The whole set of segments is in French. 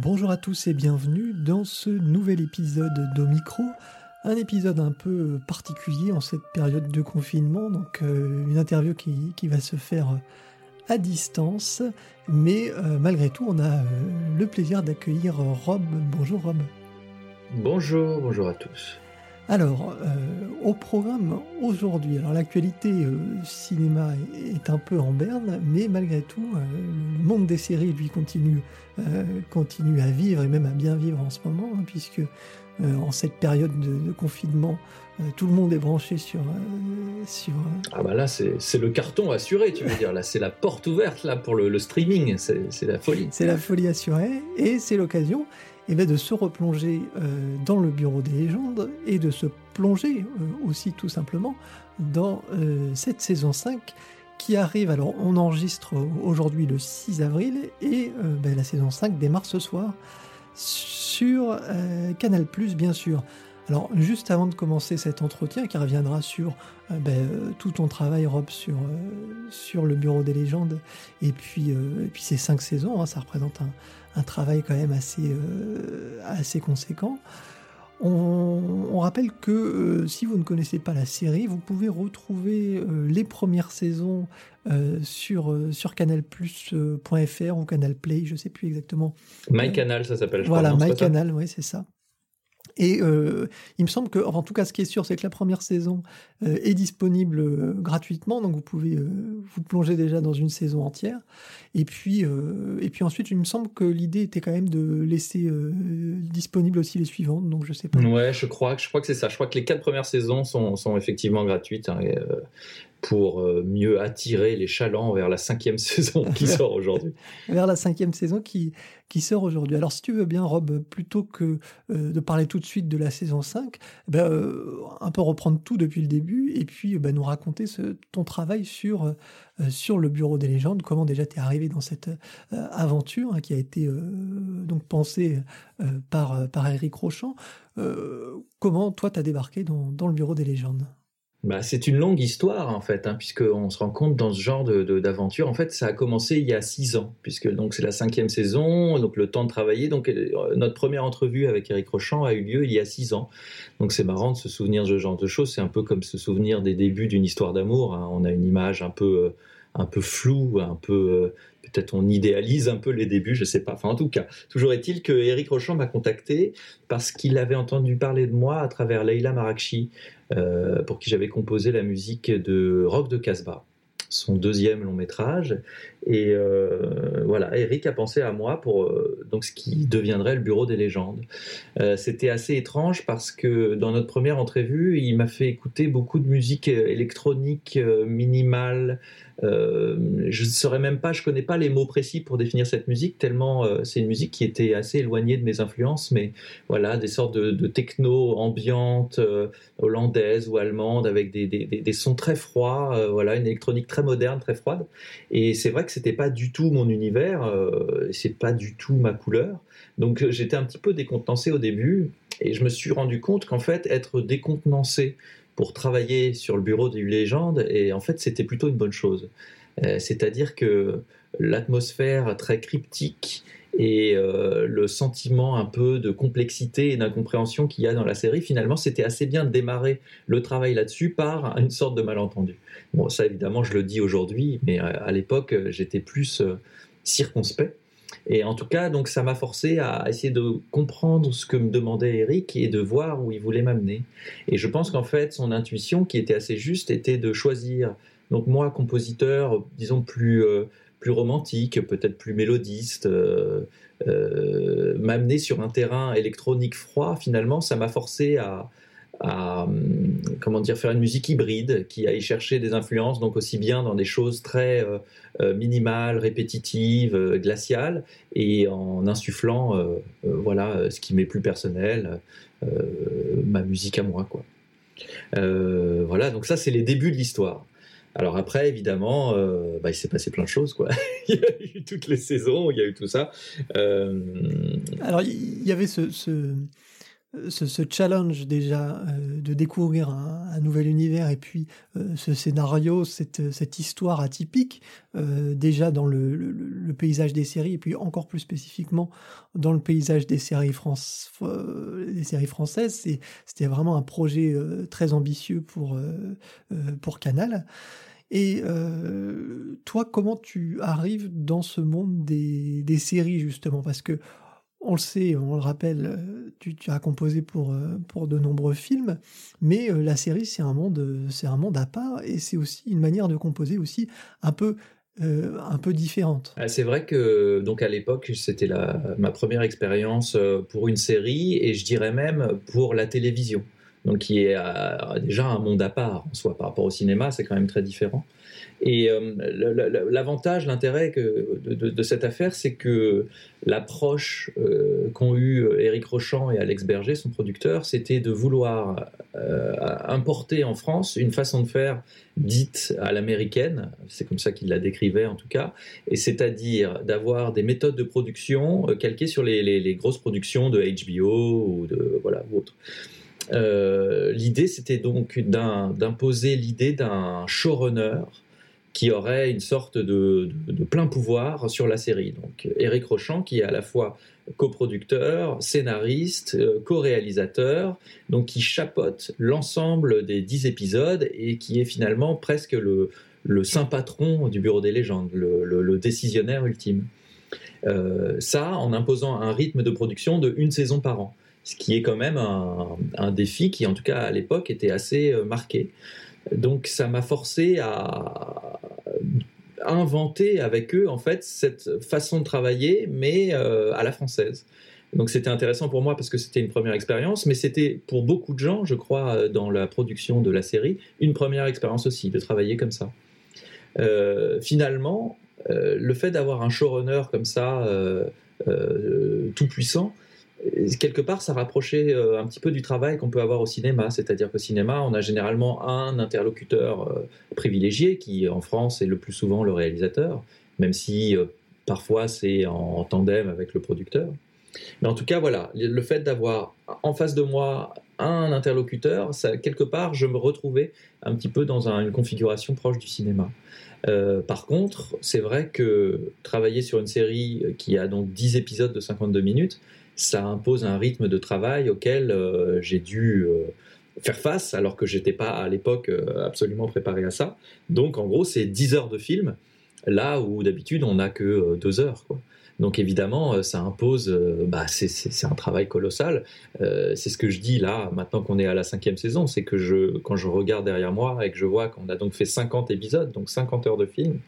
Bonjour à tous et bienvenue dans ce nouvel épisode d'Omicro. Un épisode un peu particulier en cette période de confinement, donc euh, une interview qui, va se faire à distance, mais euh, malgré tout on a euh, le plaisir d'accueillir Rob. Bonjour Rob. Bonjour, bonjour à tous. Alors, au programme aujourd'hui, alors l'actualité cinéma est un peu en berne, mais malgré tout, le monde des séries lui continue euh, continue à vivre et même à bien vivre en ce moment, hein, puisque euh, en cette période de, confinement, euh, tout le monde est branché sur. sur ah bah là, c'est le carton assuré, tu veux dire. Là, c'est la porte ouverte là pour le, streaming. C'est la folie. C'est la folie assurée. Et c'est l'occasion eh de se replonger dans le bureau des légendes et de se plonger aussi tout simplement dans cette saison 5 qui arrive. Alors, on enregistre aujourd'hui le 6 avril et euh, ben, la saison 5 démarre ce soir sur euh, Canal, bien sûr. Alors, juste avant de commencer cet entretien qui reviendra sur euh, ben, tout ton travail, Rob, sur, sur le Bureau des légendes et puis, et puis ces cinq saisons, hein, ça représente un, un, travail quand même assez, assez conséquent. On, rappelle que euh, si vous ne connaissez pas la série, vous pouvez retrouver euh, les premières saisons euh, sur, sur canalplus.fr ou Canal Play, je ne sais plus exactement. MyCanal, ça s'appelle. Voilà, MyCanal, oui, c'est ça. Et euh, il me semble que, en tout cas, ce qui est sûr, c'est que la première saison euh, est disponible euh, gratuitement, donc vous pouvez vous plonger déjà dans une saison entière. Et puis, et puis ensuite, il me semble que l'idée était quand même de laisser disponible aussi les suivantes, donc je sais pas. Ouais, je crois, je crois que c'est ça. Je crois que les quatre premières saisons sont, effectivement gratuites. Hein, pour euh, mieux attirer les chalands vers la cinquième saison qui sort aujourd'hui. vers la cinquième saison qui, qui sort aujourd'hui. Alors si tu veux bien, Rob, plutôt que euh, de parler tout de suite de la saison 5, ben, euh, un peu reprendre tout depuis le début et puis ben, nous raconter ce, ton travail sur, sur le Bureau des légendes, comment déjà tu es arrivé dans cette aventure hein, qui a été donc pensée par, par Eric Rochant. comment toi tu as débarqué dans, dans le Bureau des légendes? Bah, c'est une longue histoire en fait, hein, puisqu'on se rend compte dans ce genre de, d'aventure. En fait, ça a commencé il y a six ans, puisque c'est la cinquième saison, donc le temps de travailler. Donc euh, notre première entrevue avec Eric Rochant a eu lieu il y a six ans. Donc c'est marrant de se souvenir de ce genre de choses. C'est un peu comme se souvenir des débuts d'une histoire d'amour. Hein. On a une image un peu euh, un peu floue, un peu euh, peut-être on idéalise un peu les débuts, je sais pas. Enfin, en tout cas, toujours est-il que Eric m'a contacté parce qu'il avait entendu parler de moi à travers Leila Marakchi, euh, pour qui j'avais composé la musique de Rock de Casbah, son deuxième long métrage. Et euh, voilà, Eric a pensé à moi pour euh, donc ce qui deviendrait le Bureau des légendes. C'était assez étrange parce que dans notre première entrevue, il m'a fait écouter beaucoup de musique électronique minimale. je ne saurais même pas, je connais pas les mots précis pour définir cette musique tellement c'est une musique qui était assez éloignée de mes influences, mais voilà des sortes de, techno ambiante hollandaise ou allemande avec des, des, des sons très froids, voilà une électronique très moderne, très froide. Et c'est vrai que c'était pas du tout mon univers, euh, c'est pas du tout ma couleur. Donc euh, j'étais un petit peu décontenancé au début et je me suis rendu compte qu'en fait être décontenancé pour travailler sur le bureau des légendes et en fait c'était plutôt une bonne chose. Euh, c'est-à-dire que l'atmosphère très cryptique et le sentiment un peu de complexité et d'incompréhension qu'il y a dans la série, finalement, c'était assez bien de démarrer le travail là-dessus par une sorte de malentendu. Bon, ça évidemment, je le dis aujourd'hui, mais euh, à l'époque, euh, j'étais plus euh, circonspect. Et en tout cas, donc ça m'a forcé à essayer de comprendre ce que me demandait Eric et de voir où il voulait m'amener. Et je pense qu'en fait, son intuition, qui était assez juste, était de choisir, donc moi, compositeur, disons plus, plus romantique, peut-être plus mélodiste, m'amener sur un terrain électronique froid, finalement, ça m'a forcé à, à comment dire faire une musique hybride qui aille chercher des influences donc aussi bien dans des choses très euh, euh, minimales, répétitives, euh, glaciales et en insufflant voilà ce qui m'est plus personnel, ma musique à moi voilà donc ça c'est les débuts de l'histoire. Alors après, évidemment, bah, il s'est passé plein de choses, quoi. il y a eu toutes les saisons, il y a eu tout ça. Alors il y avait ce, challenge déjà euh, de découvrir un, nouvel univers et puis euh, ce scénario, cette, histoire atypique, euh, déjà dans le, paysage des séries et puis encore plus spécifiquement dans le paysage des séries, françaises, c'était vraiment un projet très ambitieux pour Canal. Et toi, comment tu arrives dans ce monde des, des séries justement? Parce que on le sait, on le rappelle, euh, tu, as composé pour, euh, pour de nombreux films, mais euh, la série c'est un monde, c'est un monde à part et c'est aussi une manière de composer aussi un peu, un peu différente. C'est vrai que donc à l'époque c'était ma première expérience pour une série et je dirais même pour la télévision, donc qui est déjà un monde à part en soi par rapport au cinéma, c'est quand même très différent. Et euh, l'avantage, l'intérêt de, cette affaire, c'est que l'approche euh, qu'ont eu euh, Éric Rochant et Alex Berger, son producteur, c'était de vouloir importer en France une façon de faire dite à l'américaine, c'est comme ça qu'il la décrivait en tout cas, et c'est-à-dire d'avoir des méthodes de production calquées sur les, grosses productions de HBO ou de voilà autres. L'idée, c'était donc d'imposer l'idée d'un showrunner qui aurait une sorte de, plein pouvoir sur la série. Donc Eric Rochant, qui est à la fois coproducteur, scénariste, euh, co-réalisateur, donc qui chapote l'ensemble des dix épisodes et qui est finalement presque le, saint patron du Bureau des légendes, le, décisionnaire ultime. Euh, ça en imposant un rythme de production de une saison par an, ce qui est quand même un, défi qui, en tout cas à l'époque, était assez euh, marqué. Donc ça m'a forcé à, inventer avec eux en fait cette façon de travailler, mais euh, à la française. Donc c'était intéressant pour moi parce que c'était une première expérience, mais c'était pour beaucoup de gens, je crois, euh, dans la production de la série, une première expérience aussi de travailler comme ça. Finalement, le fait d'avoir un showrunner comme ça, tout puissant, quelque part, ça rapprochait euh, un petit peu du travail qu'on peut avoir au cinéma. C'est-à-dire qu'au cinéma, on a généralement un interlocuteur euh, privilégié, qui en France est le plus souvent le réalisateur, même si euh, parfois c'est en, tandem avec le producteur. Mais en tout cas, voilà, le fait d'avoir en face de moi un interlocuteur, quelque part, je me retrouvais un petit peu dans une configuration proche du cinéma. par contre, c'est vrai que travailler sur une série qui a donc 10 épisodes de 52 minutes, ça impose un rythme de travail auquel euh, j'ai dû euh, faire face alors que j'étais pas à l'époque euh, absolument préparé à ça. Donc en gros, c'est 10 heures de film là où d'habitude on n'a que 2 heures. Donc évidemment, ça impose, bah, c'est un travail colossal. C'est ce que je dis là, maintenant qu'on est à la cinquième saison, c'est que je, quand je regarde derrière moi et que je vois qu'on a donc fait 50 épisodes, donc 50 heures de film,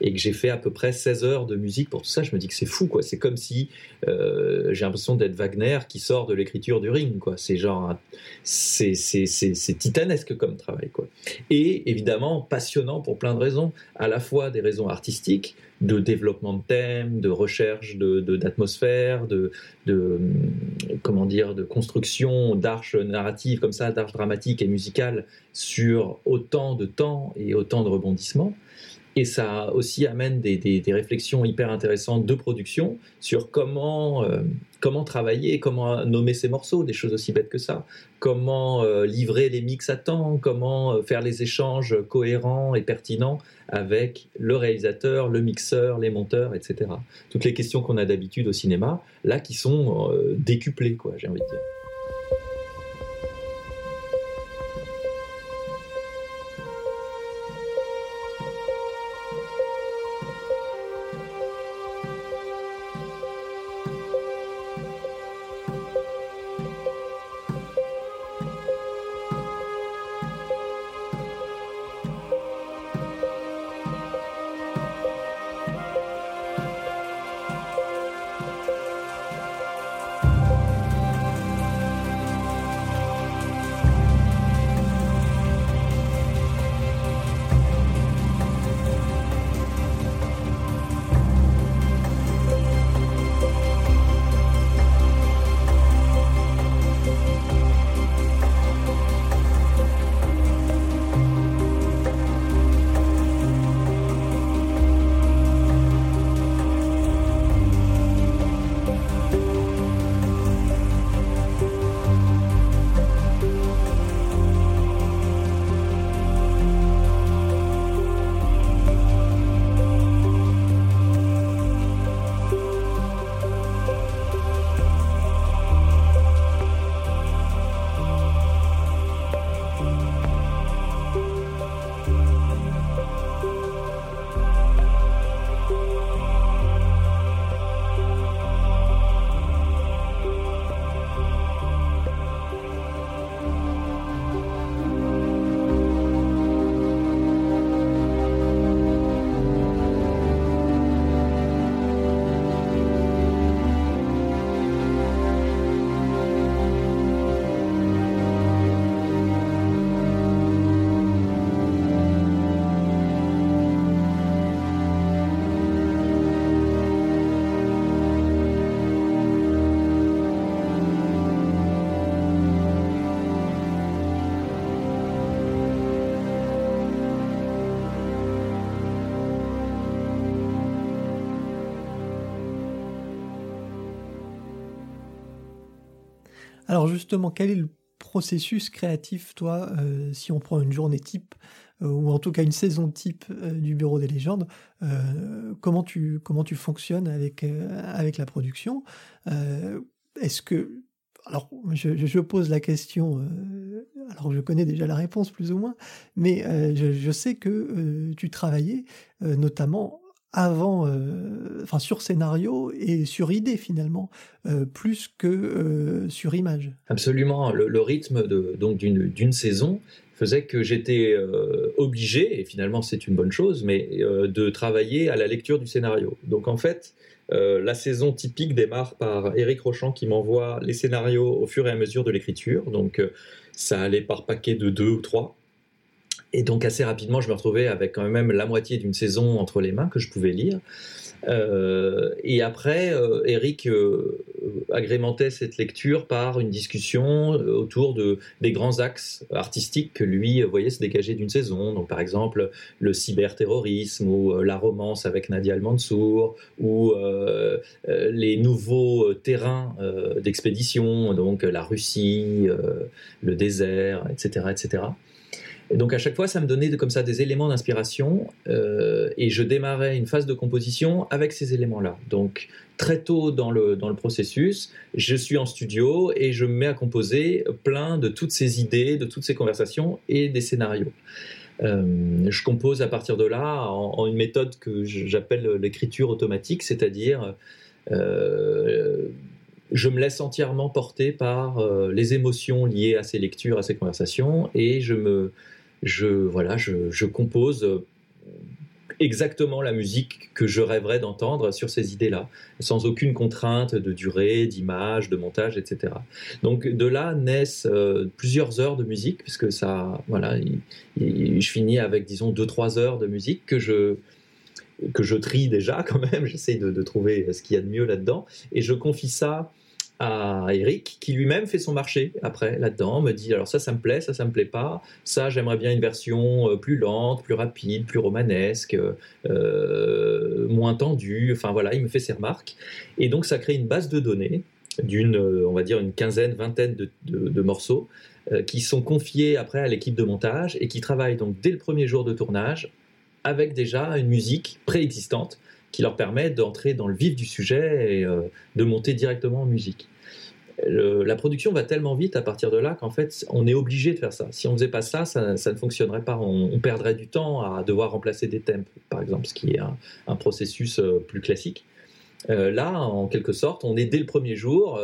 et que j'ai fait à peu près 16 heures de musique pour tout ça, je me dis que c'est fou, quoi. C'est comme si j'ai l'impression d'être Wagner qui sort de l'écriture du ring, quoi. C'est genre, c'est titanesque comme travail, quoi. Et évidemment, passionnant pour plein de raisons, à la fois des raisons artistiques, de développement de thèmes, de recherche d'atmosphère, de, de, comment dire, de construction d'arches narratives comme ça, d'arches dramatiques et musicales sur autant de temps et autant de rebondissements. Et ça aussi amène des, des, réflexions hyper intéressantes de production sur comment, euh, comment travailler, comment nommer ces morceaux, des choses aussi bêtes que ça, comment euh, livrer les mix à temps, comment euh, faire les échanges cohérents et pertinents avec le réalisateur, le mixeur, les monteurs, etc. Toutes les questions qu'on a d'habitude au cinéma, là qui sont décuplées, quoi, j'ai envie de dire. Alors justement, quel est le processus créatif, toi, euh, si on prend une journée type, euh, ou en tout cas une saison type euh, du Bureau des légendes, comment, tu, comment tu fonctionnes avec, avec la production Est-ce que... Alors, je, pose la question, alors je connais déjà la réponse plus ou moins, mais je, sais que tu travaillais notamment avant, euh, enfin sur scénario et sur idée finalement, euh, plus que euh, sur image. Absolument, le, rythme de, donc d'une saison faisait que j'étais obligé, et finalement c'est une bonne chose, mais de travailler à la lecture du scénario. Donc en fait, la saison typique démarre par Éric Rochant qui m'envoie les scénarios au fur et à mesure de l'écriture. Donc ça allait par paquet de deux ou trois. Et donc assez rapidement, je me retrouvais avec quand même la moitié d'une saison entre les mains que je pouvais lire. Euh, et après, euh, Eric euh, agrémentait cette lecture par une discussion autour de, des grands axes artistiques que lui voyait se dégager d'une saison. Donc, par exemple, le cyberterrorisme ou la romance avec Nadia Al-Mansour ou les nouveaux terrains d'expédition, donc la Russie, le désert, etc., etc. Donc à chaque fois, ça me donnait comme ça des éléments d'inspiration euh, et je démarrais une phase de composition avec ces éléments-là. Donc très tôt dans le, dans le processus, je suis en studio et je me mets à composer plein de toutes ces idées, de toutes ces conversations et des scénarios. Euh, je compose à partir de là en, une méthode que j'appelle l'écriture automatique, c'est-à-dire euh, je me laisse entièrement porter par les émotions liées à ces lectures, à ces conversations, et je me, je, voilà, je, compose euh, exactement la musique que je rêverais d'entendre sur ces idées-là, sans aucune contrainte de durée, d'image, de montage, etc. Donc de là naissent euh, plusieurs heures de musique, puisque ça, voilà, je finis avec disons deux trois heures de musique que je que je trie déjà quand même. J'essaie de, de, trouver ce qu'il y a de mieux là-dedans, et je confie ça à Eric, qui lui-même fait son marché après là-dedans, me dit alors ça, ça me plaît, ça, ça me plaît pas, ça, j'aimerais bien une version euh, plus lente, plus rapide, plus romanesque, euh, moins tendue, enfin voilà, il me fait ses remarques. Et donc ça crée une base de données d'une, euh, on va dire, une quinzaine, vingtaine de, morceaux qui sont confiés après à l'équipe de montage et qui travaillent donc dès le premier jour de tournage avec déjà une musique préexistante qui leur permet d'entrer dans le vif du sujet et euh, de monter directement en musique. la production va tellement vite à partir de là qu'en fait, on est obligé de faire ça. Si on ne faisait pas ça, ça, ne fonctionnerait pas. On, perdrait du temps à devoir remplacer des thèmes, par exemple, ce qui est un, processus euh, plus classique. Euh, là, en quelque sorte, on est dès le premier jour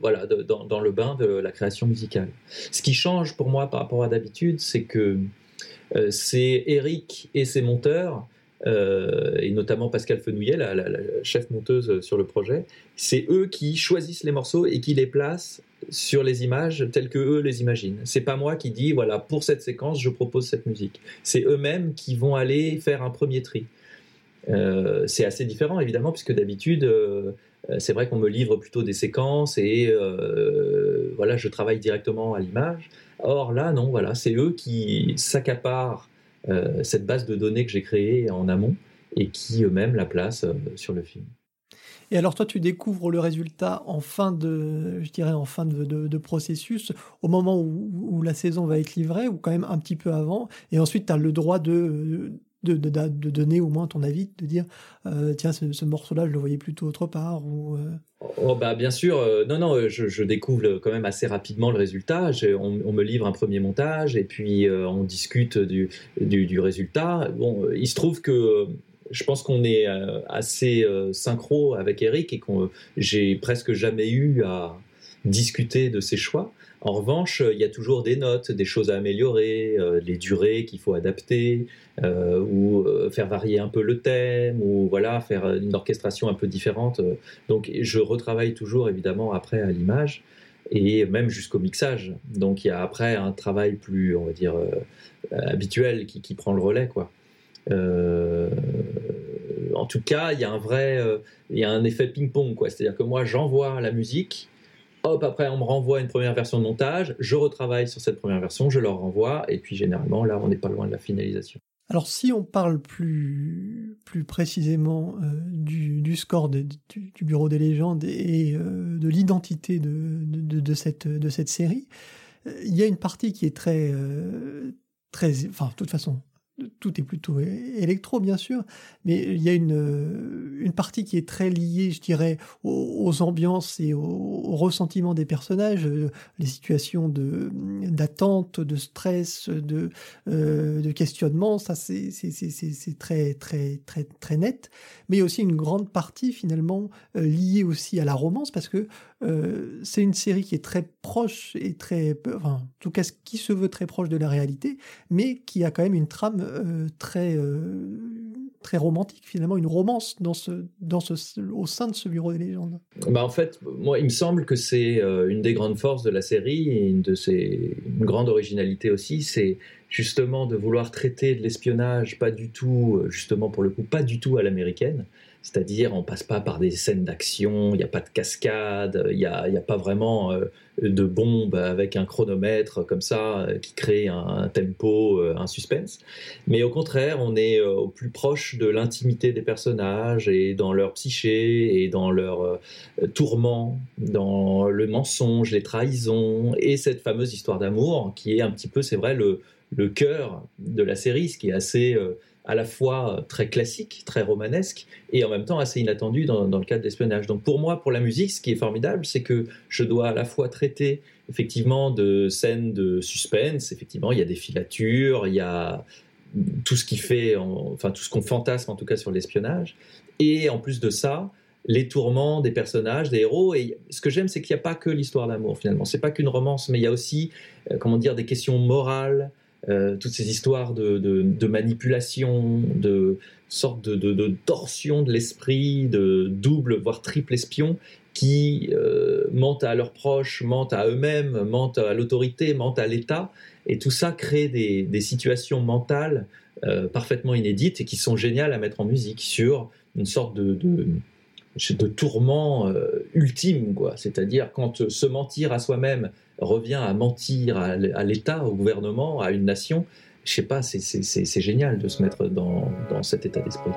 voilà, dans, dans, le bain de la création musicale. Ce qui change pour moi par rapport à d'habitude, c'est que c'est Eric et ses monteurs euh, et notamment Pascal Fenouillet, la, chef monteuse sur le projet, c'est eux qui choisissent les morceaux et qui les placent sur les images telles que eux les imaginent. C'est pas moi qui dis voilà pour cette séquence je propose cette musique. C'est eux-mêmes qui vont aller faire un premier tri. Euh, c'est assez différent évidemment puisque d'habitude euh, c'est vrai qu'on me livre plutôt des séquences et voilà je travaille directement à l'image. Or là non voilà c'est eux qui s'accaparent cette base de données que j'ai créée en amont et qui eux-mêmes la placent euh, sur le film. Et alors toi, tu découvres le résultat en fin de, je dirais en fin de, processus, au moment où, la saison va être livrée, ou quand même un petit peu avant, et ensuite tu as le droit de, de, donner au moins ton avis, de dire euh, tiens, ce, morceau-là, je le voyais plutôt autre part euh. oh, bah, Bien sûr, euh, non, non, je, découvre quand même assez rapidement le résultat. On, me livre un premier montage et puis on discute du, du, résultat. Bon, il se trouve que je pense qu'on est assez synchro avec Eric et que j'ai presque jamais eu à discuter de ses choix. En revanche, il y a toujours des notes, des choses à améliorer, euh, les durées qu'il faut adapter, euh, ou euh, faire varier un peu le thème, ou voilà, faire une orchestration un peu différente. Donc, je retravaille toujours évidemment après à l'image et même jusqu'au mixage. Donc, il y a après un travail plus, on va dire, habituel qui, prend le relais, quoi. En tout cas, il y a un vrai, il y a un effet ping-pong, quoi. C'est-à-dire que moi, j'envoie la musique Hop, après, on me renvoie une première version de montage, je retravaille sur cette première version, je leur renvoie, et puis généralement, là, on n'est pas loin de la finalisation. Alors si on parle plus, plus précisément euh, du, score du, Bureau des légendes et euh, de l'identité de, de, cette, de cette série, euh, il y a une partie qui est très... très enfin, de toute façon, tout est plutôt électro, bien sûr, mais il y a une, une partie qui est très liée, je dirais, aux, ambiances et au, ressentiment des personnages, euh, les situations de d'attente, de stress, de, euh, de questionnement, ça c'est très, très, très, très net, mais il y a aussi une grande partie finalement euh, liée aussi à la romance, parce que c'est une série qui est très proche et très, en tout cas, qui se veut très proche de la réalité, mais qui a quand même une trame euh, très, euh, très romantique, finalement, une romance dans ce, dans ce, au sein de ce bureau des légendes. Bah en fait, moi, il me semble que c'est euh, une des grandes forces de la série et une de ses une grande originalité aussi, c'est justement de vouloir traiter de l'espionnage pas du tout, justement pour le coup, pas du tout à l'américaine. C'est-à-dire, on passe pas par des scènes d'action, il n'y a pas de cascade, il n'y a, a, pas vraiment de bombes avec un chronomètre comme ça euh, qui crée un, tempo, euh, un suspense. Mais au contraire, on est euh, au plus proche de l'intimité des personnages et dans leur psyché et dans leur tourment, dans le mensonge, les trahisons et cette fameuse histoire d'amour qui est un petit peu, c'est vrai, le, le cœur de la série, ce qui est assez à la fois très classique, très romanesque, et en même temps assez inattendu dans, le cadre d'espionnage. Donc pour moi, pour la musique, ce qui est formidable, c'est que je dois à la fois traiter effectivement de scènes de suspense, effectivement, il y a des filatures, il y a tout ce qui fait, enfin tout ce qu'on fantasme en tout cas sur l'espionnage, et en plus de ça, les tourments des personnages, des héros. Et ce que j'aime, c'est qu'il n'y a pas que l'histoire d'amour finalement. C'est pas qu'une romance, mais il y a aussi, euh, comment dire, des questions morales, euh, toutes ces histoires de, manipulation, de sorte de, torsion de l'esprit, de double, voire triple espion, qui euh, mentent à leurs proches, mentent à eux-mêmes, mentent à l'autorité, mentent à l'État. Et tout ça crée des, situations mentales euh, parfaitement inédites et qui sont géniales à mettre en musique sur une sorte de, de tourment ultime, quoi. C'est-à-dire quand se mentir à soi-même revient à mentir à l'État, au gouvernement, à une nation. Je sais pas, c'est génial de se mettre dans, dans cet état d'esprit.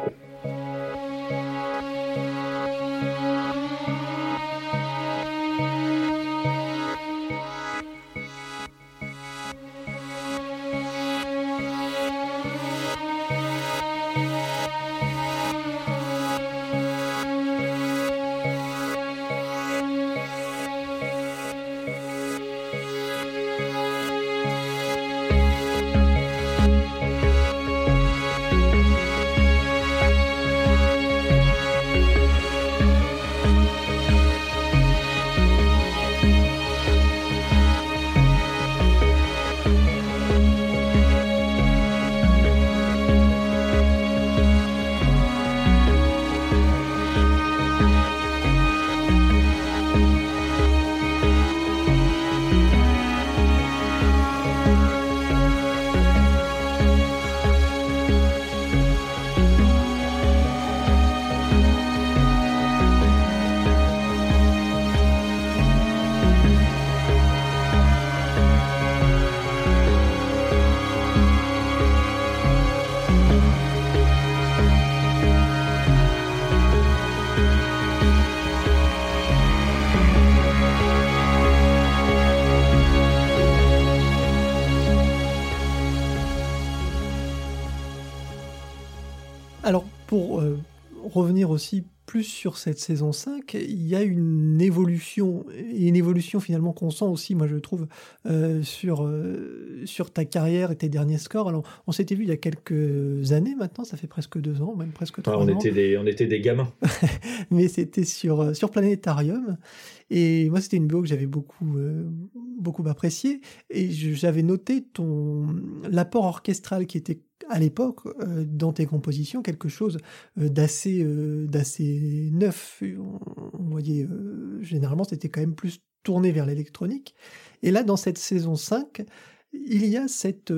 Revenir aussi plus sur cette saison 5, il y a une évolution, et une évolution finalement qu'on sent aussi, moi je trouve, euh, sur, euh, sur ta carrière et tes derniers scores. Alors, on s'était vu il y a quelques années maintenant, ça fait presque deux ans, même presque trois on ans. Était des, on était des gamins. Mais c'était sur, euh, sur Planétarium. Et moi, c'était une BO que j'avais beaucoup, beaucoup apprécié. Et j'avais noté ton l'apport orchestral qui était à l'époque, euh, dans tes compositions, quelque chose euh, d'assez euh, d'assez neuf. On, voyait, généralement, c'était quand même plus tourné vers l'électronique. Et là, dans cette saison 5, il y a cette,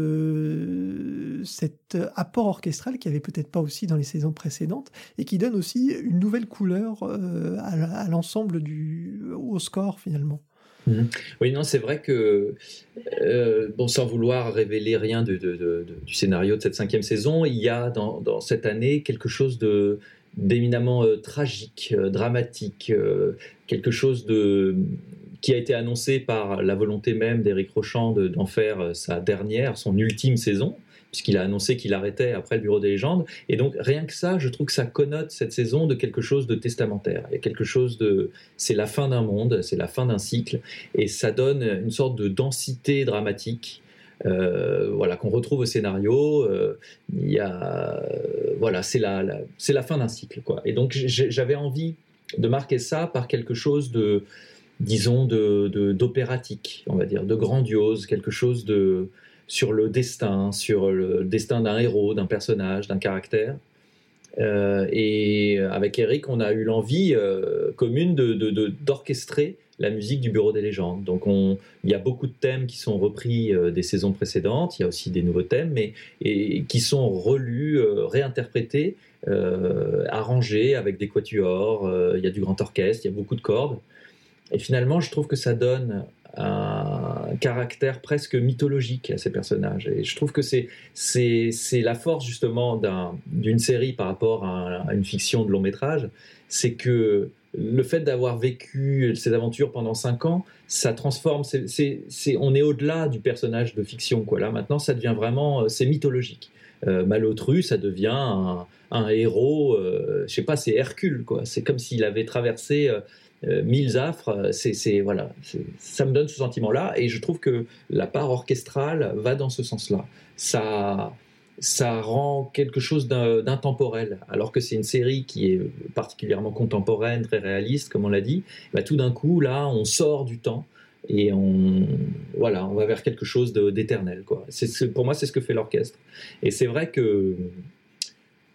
cet apport orchestral qui avait peut-être pas aussi dans les saisons précédentes et qui donne aussi une nouvelle couleur à, l'ensemble du au score finalement. Mhm. Oui, non, c'est vrai que, euh, bon, sans vouloir révéler rien du scénario de cette cinquième saison, il y a dans, cette année quelque chose de d'éminemment euh, tragique, euh, dramatique, quelque chose de qui a été annoncé par la volonté même d'Éric Rochand d'en faire sa dernière, son ultime saison puisqu'il a annoncé qu'il arrêtait après le Bureau des légendes. Et donc, rien que ça, je trouve que ça connote cette saison de quelque chose de testamentaire. Il y a quelque chose de. C'est la fin d'un monde, c'est la fin d'un cycle, et ça donne une sorte de densité dramatique. Euh, voilà qu'on retrouve au scénario euh, il y a voilà c'est la, c'est la fin d'un cycle quoi et donc j'avais envie de marquer ça par quelque chose de disons de d'opératique on va dire de grandiose quelque chose de sur le destin, sur le destin d'un héros, d'un personnage, d'un caractère. Euh, et avec Eric, on a eu l'envie euh, commune d'orchestrer de, la musique du Bureau des légendes. Donc il y a beaucoup de thèmes qui sont repris euh, des saisons précédentes, il y a aussi des nouveaux thèmes, mais qui sont relus, réinterprétés, arrangés avec des quatuors, il y a du grand orchestre, il y a beaucoup de cordes. Et finalement, je trouve que ça donne un caractère presque mythologique à ces personnages. Et je trouve que c'est, c'est, c'est la force justement d'une série par rapport à, une fiction de long métrage, c'est que le fait d'avoir vécu ces aventures pendant cinq ans, ça transforme. C'est, c'est, on est au-delà du personnage de fiction. Quoi. Là, maintenant, ça devient vraiment. C'est mythologique. Euh, Malotru, ça devient un, héros. Euh, je sais pas, c'est Hercule. Quoi. C'est comme s'il avait traversé euh, euh, mille affres, c'est voilà, ça me donne ce sentiment-là, et je trouve que la part orchestrale va dans ce sens-là. Ça, ça rend quelque chose d'intemporel, alors que c'est une série qui est particulièrement contemporaine, très réaliste, comme on l'a dit. Bah, tout d'un coup, là, on sort du temps et on voilà, on va vers quelque chose d'éternel. Pour moi, c'est ce que fait l'orchestre. Et c'est vrai que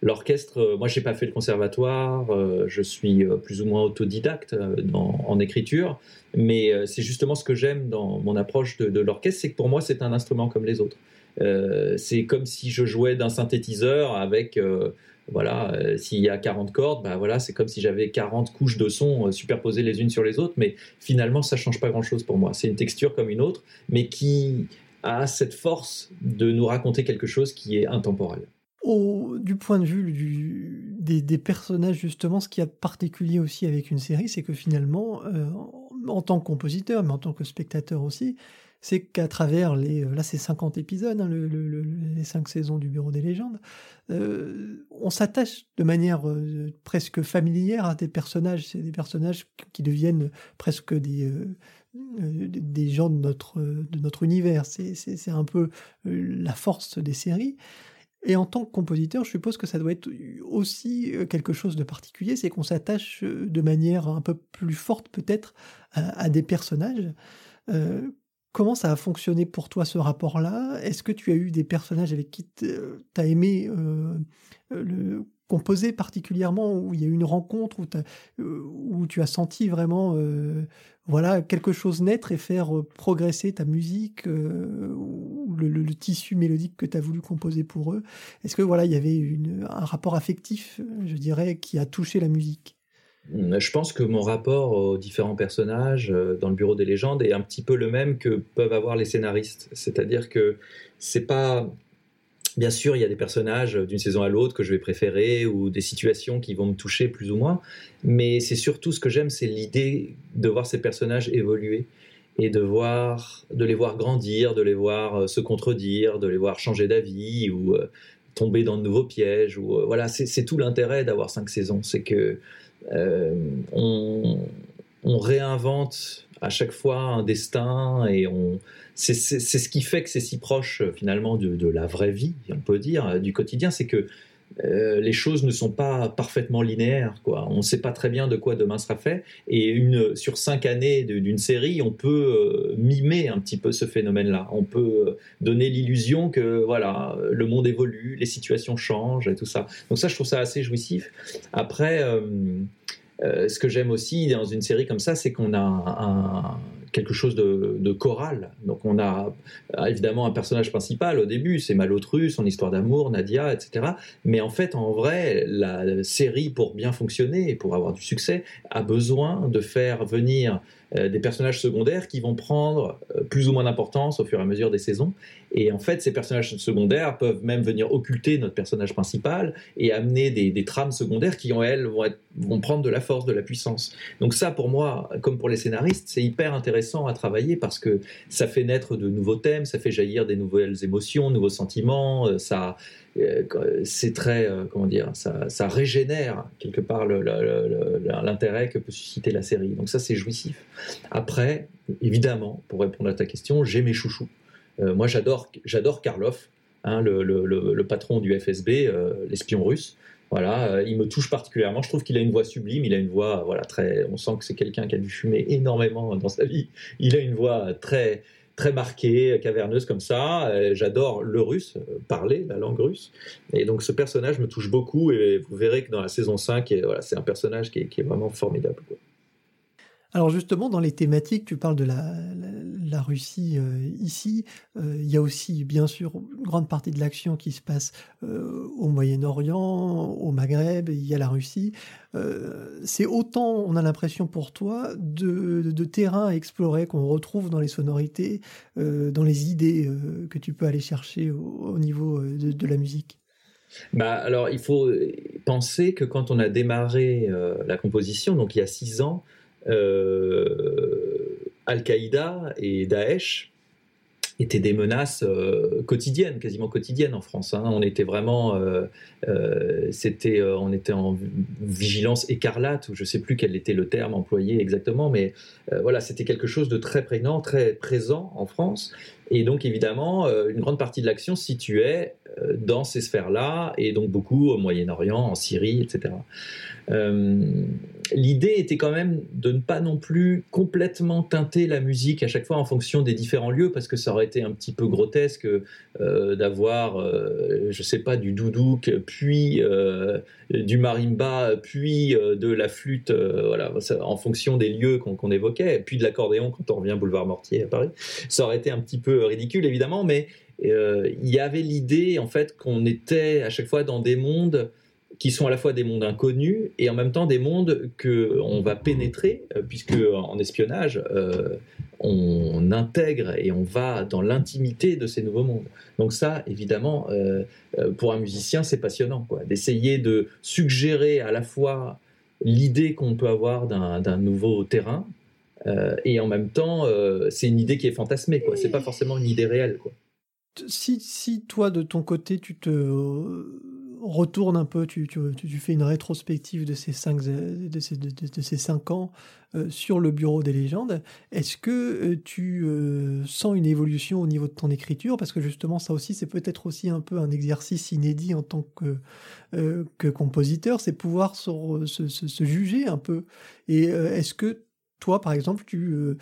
L'orchestre, euh, moi, j'ai pas fait le conservatoire, euh, je suis euh, plus ou moins autodidacte en écriture, mais c'est justement ce que j'aime dans mon approche de, l'orchestre, c'est que pour moi, c'est un instrument comme les autres. c'est comme si je jouais d'un synthétiseur avec, voilà, s'il y a 40 cordes, bah voilà, c'est comme si j'avais 40 couches de son superposées les unes sur les autres, mais finalement, ça change pas grand-chose pour moi. C'est une texture comme une autre, mais qui a cette force de nous raconter quelque chose qui est intemporel du point de vue des, personnages, justement, ce qui est particulier aussi avec une série, c'est que finalement, euh, en tant que compositeur, mais en tant que spectateur aussi, c'est qu'à travers les, là c'est 50 épisodes, hein, les 5 saisons du Bureau des légendes, euh, on s'attache de manière euh, presque familière à des personnages. C'est des personnages qui deviennent presque des, des gens de notre, de notre univers. C'est un peu la force des séries. Et en tant que compositeur, je suppose que ça doit être aussi euh, quelque chose de particulier, c'est qu'on s'attache euh, de manière un peu plus forte peut-être à, des personnages. Euh, comment ça a fonctionné pour toi ce rapport-là? Est-ce que tu as eu des personnages avec qui tu as aimé composer particulièrement, où il y a eu une rencontre, où tu as senti vraiment voilà quelque chose naître et faire progresser ta musique ou le, tissu mélodique que tu as voulu composer pour eux Est-ce que voilà il y avait un rapport affectif, je dirais, qui a touché la musique? Mmh, je pense que mon rapport aux différents personnages dans le Bureau des légendes est un petit peu le même que peuvent avoir les scénaristes. C'est-à-dire que c'est pas Bien sûr, il y a des personnages d'une saison à l'autre que je vais préférer ou des situations qui vont me toucher plus ou moins, mais c'est surtout ce que j'aime, c'est l'idée de voir ces personnages évoluer et de voir, de les voir grandir, de les voir euh, se contredire, de les voir changer d'avis ou euh, tomber dans de nouveaux pièges. Euh, voilà, c'est tout l'intérêt d'avoir cinq saisons, c'est que réinvente à chaque fois un destin et on c'est ce qui fait que c'est si proche finalement de, la vraie vie, on peut dire, du quotidien, c'est que euh, les choses ne sont pas parfaitement linéaires. Quoi. On ne sait pas très bien de quoi demain sera fait. Et une, sur cinq années d'une série, on peut euh, mimer un petit peu ce phénomène-là. On peut euh, donner l'illusion que voilà, le monde évolue, les situations changent et tout ça. Donc ça, je trouve ça assez jouissif. Après, ce que j'aime aussi dans une série comme ça, c'est qu'on a un, quelque chose de, choral. Donc on a évidemment un personnage principal au début, c'est Malotru, son histoire d'amour, Nadia, etc. Mais en fait, en vrai, la série, pour bien fonctionner et pour avoir du succès, a besoin de faire venir euh, des personnages secondaires qui vont prendre euh, plus ou moins d'importance au fur et à mesure des saisons. Et en fait, ces personnages secondaires peuvent même venir occulter notre personnage principal et amener des, trames secondaires qui, en elles, vont, prendre de la force, de la puissance. Donc ça, pour moi, comme pour les scénaristes, c'est hyper intéressant à travailler parce que ça fait naître de nouveaux thèmes, ça fait jaillir des nouvelles émotions, nouveaux sentiments, euh, ça, c'est très, comment dire, ça, régénère quelque part l'intérêt que peut susciter la série. Donc ça, c'est jouissif. Après, évidemment, pour répondre à ta question, j'ai mes chouchous. Euh, moi, j'adore, j'adore Karlov, hein, le, patron du FSB, euh, l'espion russe. Voilà, euh, il me touche particulièrement. Je trouve qu'il a une voix sublime. Il a une voix, voilà, très. On sent que c'est quelqu'un qui a dû fumer énormément dans sa vie. Il a une voix très, très marquée, caverneuse comme ça. J'adore le russe, parler la langue russe. Et donc ce personnage me touche beaucoup et vous verrez que dans la saison 5, voilà, c'est un personnage qui est, vraiment formidable. Alors justement, dans les thématiques, tu parles de la, Russie euh, ici. Euh, il y a aussi, bien sûr, une grande partie de l'action qui se passe euh, au Moyen-Orient, au Maghreb, il y a la Russie. c'est autant, on a l'impression pour toi, de, terrain à explorer qu'on retrouve dans les sonorités, dans les idées que tu peux aller chercher au, niveau de, la musique. Bah, alors, il faut penser que quand on a démarré la composition, donc il y a six ans, Al-Qaïda et Daesh étaient des menaces euh, quotidiennes, quasiment quotidiennes en France. Hein. On était vraiment, euh, on était en vigilance écarlate, ou je ne sais plus quel était le terme employé exactement, mais voilà, c'était quelque chose de très prégnant, très présent en France. Et donc évidemment, une grande partie de l'action se situait dans ces sphères-là, et donc beaucoup au Moyen-Orient, en Syrie, etc. Euh, l'idée était quand même de ne pas non plus complètement teinter la musique à chaque fois en fonction des différents lieux, parce que ça aurait été un petit peu grotesque euh, d'avoir, euh, je sais pas, du doudouk, puis du marimba, puis de la flûte, voilà, en fonction des lieux qu'on évoquait, puis de l'accordéon quand on revient boulevard Mortier à Paris. Ça aurait été un petit peu ridicule, évidemment, mais il y avait l'idée, en fait, qu'on était à chaque fois dans des mondes qui sont à la fois des mondes inconnus et en même temps des mondes que on va pénétrer, euh, puisque en espionnage, euh, on intègre et on va dans l'intimité de ces nouveaux mondes. Donc ça, évidemment, euh, pour un musicien, c'est passionnant, quoi, d'essayer de suggérer à la fois l'idée qu'on peut avoir d'un nouveau terrain, et en même temps, c'est une idée qui est fantasmée, quoi. C'est pas forcément une idée réelle, quoi. Si, si toi, de ton côté, tu te retourne un peu, tu, tu, tu, fais une rétrospective de ces cinq, de ces, cinq ans euh, sur le bureau des légendes. Est-ce que euh, tu euh, sens une évolution au niveau de ton écriture? Parce que justement, ça aussi, c'est peut-être aussi un peu un exercice inédit en tant que, que compositeur, c'est pouvoir se, se, se, juger un peu. Et est-ce que toi, par exemple, tu,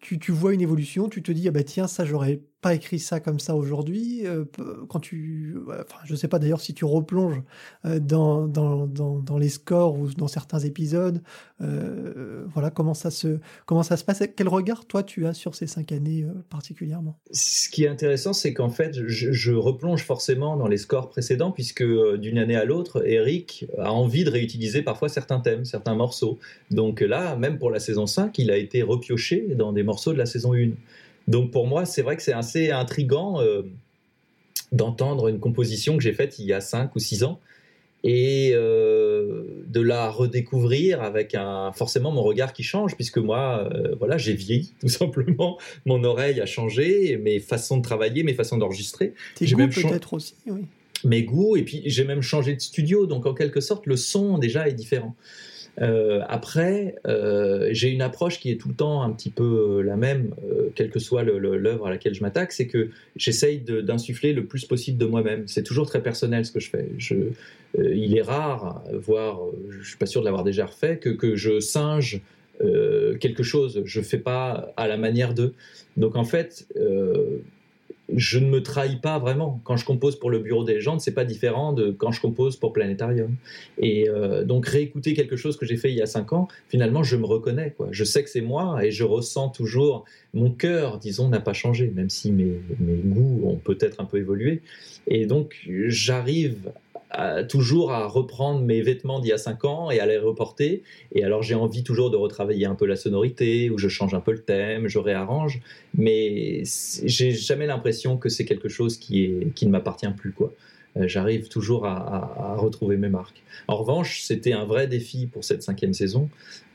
tu, tu, vois une évolution, tu te dis, ah bah tiens, ça, j'aurais pas écrit ça comme ça aujourd'hui. Euh, quand tu, enfin, je sais pas d'ailleurs si tu replonges euh, dans, dans, dans, les scores ou dans certains épisodes, euh, voilà comment ça se comment ça se passe. Quel regard toi tu as sur ces cinq années particulièrement? Ce qui est intéressant, c'est qu'en fait, je, je, replonge forcément dans les scores précédents puisque d'une année à l'autre, Eric a envie de réutiliser parfois certains thèmes, certains morceaux. Donc là, même pour la saison 5, il a été repioché dans des morceaux de la saison 1. Donc pour moi, c'est vrai que c'est assez intrigant euh, d'entendre une composition que j'ai faite il y a 5 ou 6 ans et euh, de la redécouvrir avec un forcément mon regard qui change puisque moi euh, voilà j'ai vieilli tout simplement. Mon oreille a changé mes façons de travailler mes façons d'enregistrer. Tes goûts peut-être aussi oui. Mes goûts et puis j'ai même changé de studio. Donc en quelque sorte le son déjà est différent euh, après, euh, j'ai une approche qui est tout le temps un petit peu euh, la même, quelle que soit l'œuvre à laquelle je m'attaque, c'est que j'essaye d'insuffler le plus possible de moi-même. C'est toujours très personnel ce que je fais. Je, il est rare, voire je suis pas sûr de l'avoir déjà refait, que, que je singe quelque chose. Je fais pas à la manière de. Donc en fait je ne me trahis pas vraiment. Quand je compose pour le Bureau des légendes, c'est pas différent de quand je compose pour Planétarium. Et euh, donc réécouter quelque chose que j'ai fait il y a cinq ans, finalement, je me reconnais. Quoi. Je sais que c'est moi et je ressens toujours mon cœur, disons, n'a pas changé, même si mes, mes goûts ont peut-être un peu évolué. Et donc j'arrive toujours à reprendre mes vêtements d'il y a 5 ans et à les reporter. Et alors j'ai envie toujours de retravailler un peu la sonorité, ou je change un peu le thème, je réarrange, mais j'ai jamais l'impression que c'est quelque chose qui, est, qui ne m'appartient plus. quoi. Euh, j'arrive toujours à, retrouver mes marques. En revanche, c'était un vrai défi pour cette cinquième saison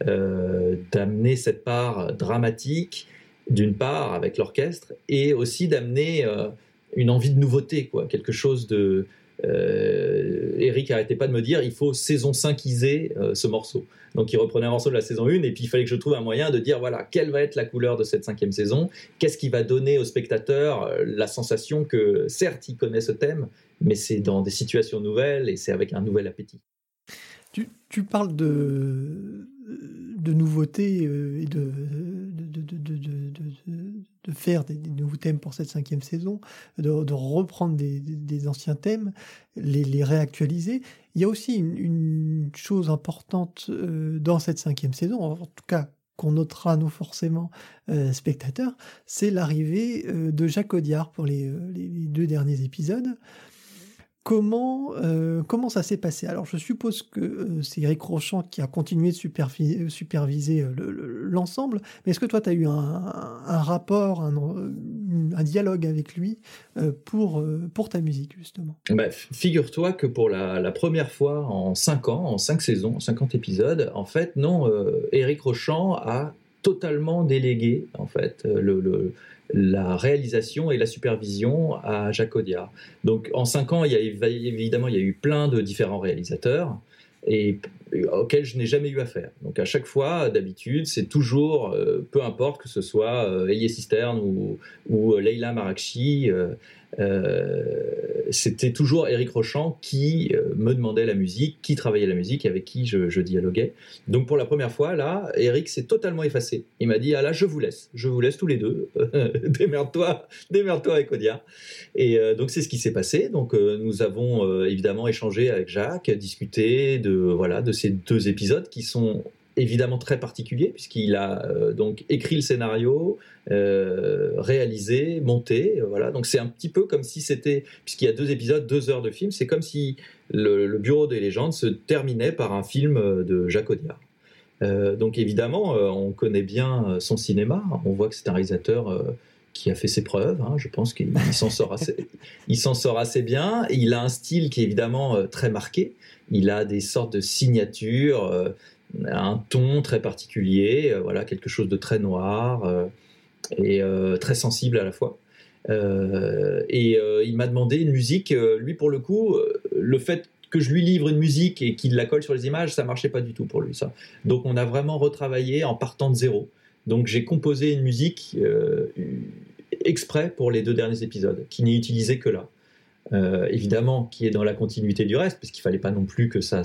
euh, d'amener cette part dramatique, d'une part avec l'orchestre, et aussi d'amener euh, une envie de nouveauté, quoi, quelque chose de euh, Eric arrêtait pas de me dire il faut saison 5 iser euh, ce morceau. Donc il reprenait un morceau de la saison 1 et puis il fallait que je trouve un moyen de dire voilà quelle va être la couleur de cette cinquième saison, qu'est-ce qui va donner au spectateur euh, la sensation que certes il connaît ce thème, mais c'est dans des situations nouvelles et c'est avec un nouvel appétit. Tu, parles de, de nouveautés et de, de, de faire des, nouveaux thèmes pour cette cinquième saison, de, reprendre des, anciens thèmes, les, réactualiser. Il y a aussi une, chose importante euh, dans cette cinquième saison, en tout cas qu'on notera nous forcément euh, spectateurs, c'est l'arrivée euh, de Jacques Audiard pour les, les, deux derniers épisodes. Comment, euh, comment ça s'est passé? Alors, je suppose que euh, c'est Eric Rochant qui a continué de superviser, superviser euh, l'ensemble, mais est-ce que toi, tu as eu un, rapport, un, dialogue avec lui pour, pour ta musique, justement? Bah, Figure-toi que pour la, première fois en 5 ans, en 5 saisons, en 50 épisodes, en fait, non, Eric Rochant a totalement délégué, en fait, le la réalisation et la supervision à Jacques. Donc en cinq ans, il y a, évidemment, il y a eu plein de différents réalisateurs et auxquels je n'ai jamais eu affaire. Donc à chaque fois, d'habitude, c'est toujours, euh, peu importe que ce soit euh, Elie Cisterne ou, ou Leila Marakchi, euh, euh, c'était toujours Eric Rochant qui euh, me demandait la musique, qui travaillait la musique, avec qui je, dialoguais. Donc pour la première fois, là, Eric s'est totalement effacé. Il m'a dit, ah là, je vous laisse, je vous laisse tous les deux, démerde-toi, démerde-toi avec Odia. Et euh, donc c'est ce qui s'est passé. Donc nous avons évidemment échangé avec Jacques, discuté de, voilà, de ces deux épisodes qui sont évidemment très particulier puisqu'il a euh, donc écrit le scénario, euh, réalisé, monté, euh, voilà. Donc c'est un petit peu comme si c'était, puisqu'il y a deux épisodes, deux heures de film, c'est comme si le, Bureau des légendes se terminait par un film de Jacques Audiard. donc évidemment, on connaît bien son cinéma. On voit que c'est un réalisateur qui a fait ses preuves. Hein. Je pense qu'il s'en sort assez, il s'en sort assez bien. Il a un style qui est évidemment très marqué. Il a des sortes de signatures un ton très particulier, euh, voilà, quelque chose de très noir euh, et euh, très sensible à la fois. et il m'a demandé une musique. lui, pour le coup, le fait que je lui livre une musique et qu'il la colle sur les images, ça marchait pas du tout pour lui. Ça. Donc, on a vraiment retravaillé en partant de zéro. Donc, j'ai composé une musique exprès pour les deux derniers épisodes, qui n'est utilisée que là. Euh, évidemment, qui est dans la continuité du reste, puisqu'il fallait pas non plus que ça,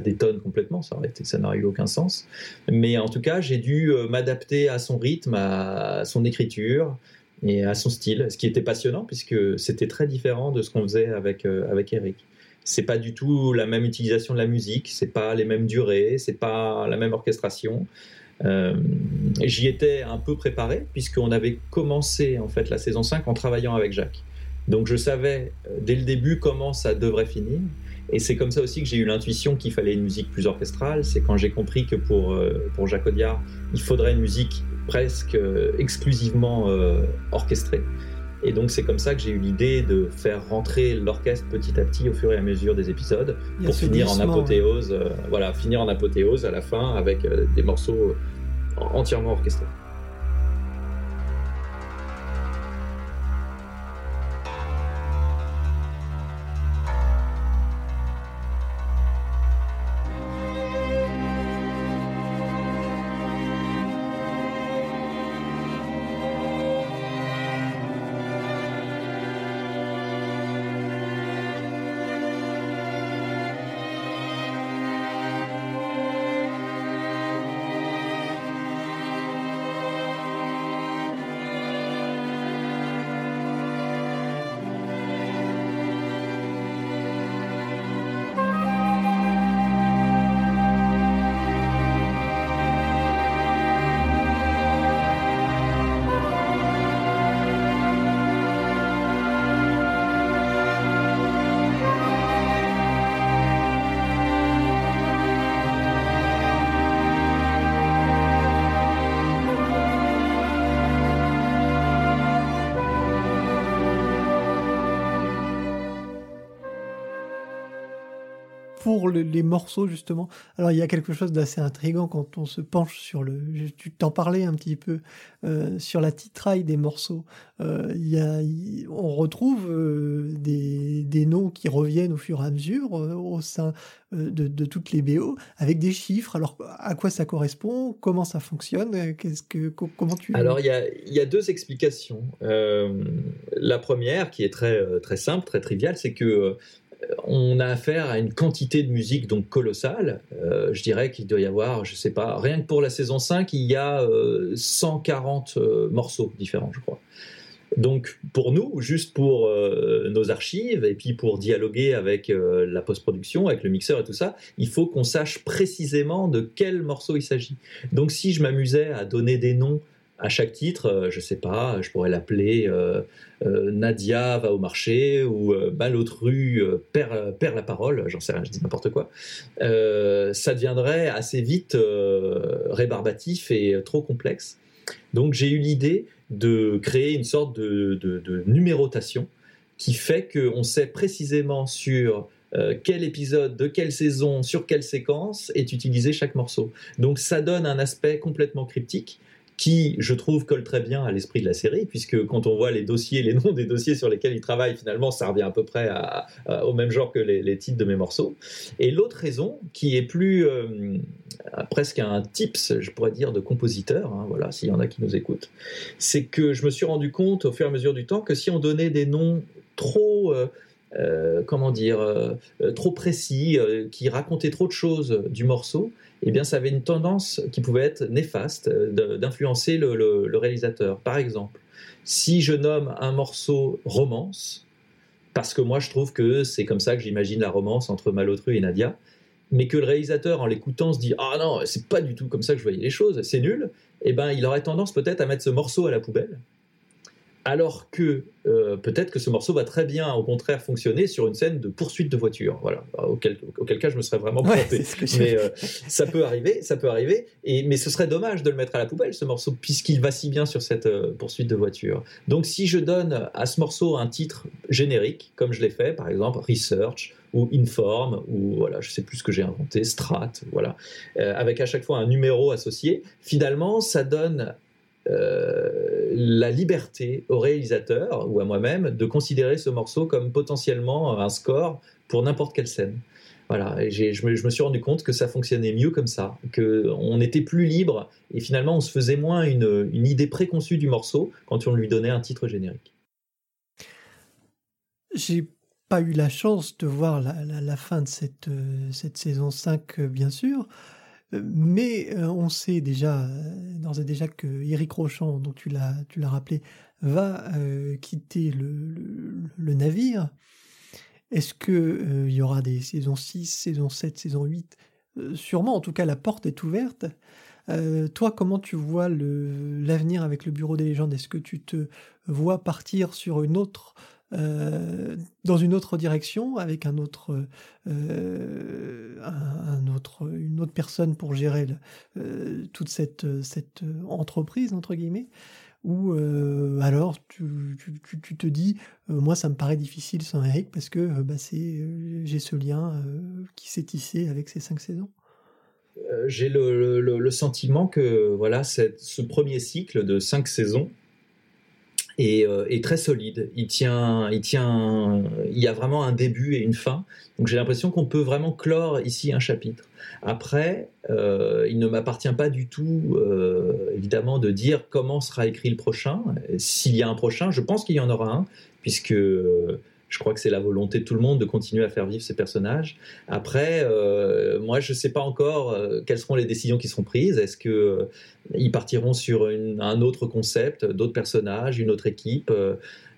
détonne complètement, ça, ça n'aurait eu aucun sens. Mais en tout cas, j'ai dû euh, m'adapter à son rythme, à son écriture et à son style, ce qui était passionnant, puisque c'était très différent de ce qu'on faisait avec, euh, avec Eric. C'est pas du tout la même utilisation de la musique, c'est pas les mêmes durées, c'est pas la même orchestration. J'y étais un peu préparé, puisqu'on avait commencé en fait la saison 5 en travaillant avec Jacques. Donc je savais euh, dès le début comment ça devrait finir. Et c'est comme ça aussi que j'ai eu l'intuition qu'il fallait une musique plus orchestrale. C'est quand j'ai compris que pour, euh, pour Jacques Audiard, il faudrait une musique presque euh, exclusivement orchestrée. Et donc c'est comme ça que j'ai eu l'idée de faire rentrer l'orchestre petit à petit au fur et à mesure des épisodes pour finir en apothéose. voilà, finir en apothéose à la fin avec des morceaux entièrement orchestrés. Pour les morceaux justement. Alors il y a quelque chose d'assez intrigant quand on se penche sur le. Tu t'en parlais un petit peu euh, sur la titraille des morceaux. Euh, il y a, on retrouve euh, des, des, noms qui reviennent au fur et à mesure au sein de, de, toutes les BO avec des chiffres. Alors à quoi ça correspond? Comment ça fonctionne? Qu'est-ce que comment tu Alors il y a, y a, deux explications. la première qui est très très simple, très triviale, c'est que on a affaire à une quantité de musique donc colossale. Euh, je dirais qu'il doit y avoir, je sais pas, rien que pour la saison 5, il y a 140 euh, euh, morceaux différents, je crois. Donc pour nous, juste pour nos archives et puis pour dialoguer avec la post-production, avec le mixeur et tout ça, il faut qu'on sache précisément de quel morceau il s'agit. Donc si je m'amusais à donner des noms à chaque titre, euh, je sais pas, je pourrais l'appeler euh, euh, Nadia va au marché ou Balotru perd, la parole, j'en sais rien, je dis n'importe quoi. ça deviendrait assez vite rébarbatif et trop complexe. Donc j'ai eu l'idée de créer une sorte de numérotation qui fait qu'on sait précisément sur quel épisode, de quelle saison, sur quelle séquence est utilisé chaque morceau. Donc ça donne un aspect complètement cryptique qui, je trouve, colle très bien à l'esprit de la série, puisque quand on voit les dossiers, les noms des dossiers sur lesquels il travaille, finalement, ça revient à peu près au même genre que les, titres de mes morceaux. Et l'autre raison, qui est plus euh, presque un tips, je pourrais dire, de compositeur, hein, voilà, s'il y en a qui nous écoutent, c'est que je me suis rendu compte au fur et à mesure du temps que si on donnait des noms trop euh, euh, comment dire, trop précis, qui racontait trop de choses du morceau, eh bien, ça avait une tendance qui pouvait être néfaste d'influencer le, réalisateur. Par exemple, si je nomme un morceau romance, parce que moi je trouve que c'est comme ça que j'imagine la romance entre Malotru et Nadia, mais que le réalisateur en l'écoutant se dit ah non c'est pas du tout comme ça que je voyais les choses, c'est nul, eh ben il aurait tendance peut-être à mettre ce morceau à la poubelle alors que euh, peut-être que ce morceau va très bien, au contraire, fonctionner sur une scène de poursuite de voiture. Voilà, auquel, cas je me serais vraiment planté. mais euh, ça peut arriver, ça peut arriver. Et mais ce serait dommage de le mettre à la poubelle ce morceau puisqu'il va si bien sur cette euh, poursuite de voiture. Donc si je donne à ce morceau un titre générique, comme je l'ai fait, par exemple Research ou Inform ou voilà, je sais plus ce que j'ai inventé, Strat, voilà, avec à chaque fois un numéro associé. Finalement, ça donne euh, la liberté au réalisateur ou à moi-même de considérer ce morceau comme potentiellement un score pour n'importe quelle scène. Voilà, et je me, suis rendu compte que ça fonctionnait mieux comme ça, qu'on était plus libre et finalement on se faisait moins une, une idée préconçue du morceau quand on lui donnait un titre générique. J'ai pas eu la chance de voir la, la, fin de cette, euh, cette saison 5, euh, bien sûr. Mais euh, on sait déjà, euh, d'ores et déjà, que Eric Rochant, dont tu l'as, tu l'as rappelé, va euh, quitter le, navire. Est-ce qu'il il y aura des saisons 6, saison 7, saison 8 Sûrement, en tout cas, la porte est ouverte. toi, comment tu vois l'avenir avec le Bureau des légendes? Est-ce que tu te vois partir sur une autre euh, dans une autre direction avec un autre, euh, un, autre, une autre personne pour gérer euh, toute cette, cette entreprise entre guillemets ou alors tu, tu, te dis moi ça me paraît difficile sans Eric parce que bah, c'est j'ai ce lien qui s'est tissé avec ces cinq saisons. J'ai le, le, le, sentiment que voilà ce premier cycle de cinq saisons euh, est, très solide. Il tient, il tient, il y a vraiment un début et une fin. Donc j'ai l'impression qu'on peut vraiment clore ici un chapitre. Après, euh, il ne m'appartient pas du tout, euh, évidemment, de dire comment sera écrit le prochain. S'il y a un prochain, je pense qu'il y en aura un, puisque je crois que c'est la volonté de tout le monde de continuer à faire vivre ces personnages. Après, euh, moi, je ne sais pas encore euh, quelles seront les décisions qui seront prises. Est-ce qu'ils euh, partiront sur un autre concept, d'autres personnages, une autre équipe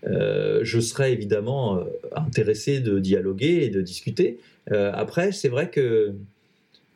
Je serais évidemment intéressé de dialoguer et de discuter. après, c'est vrai que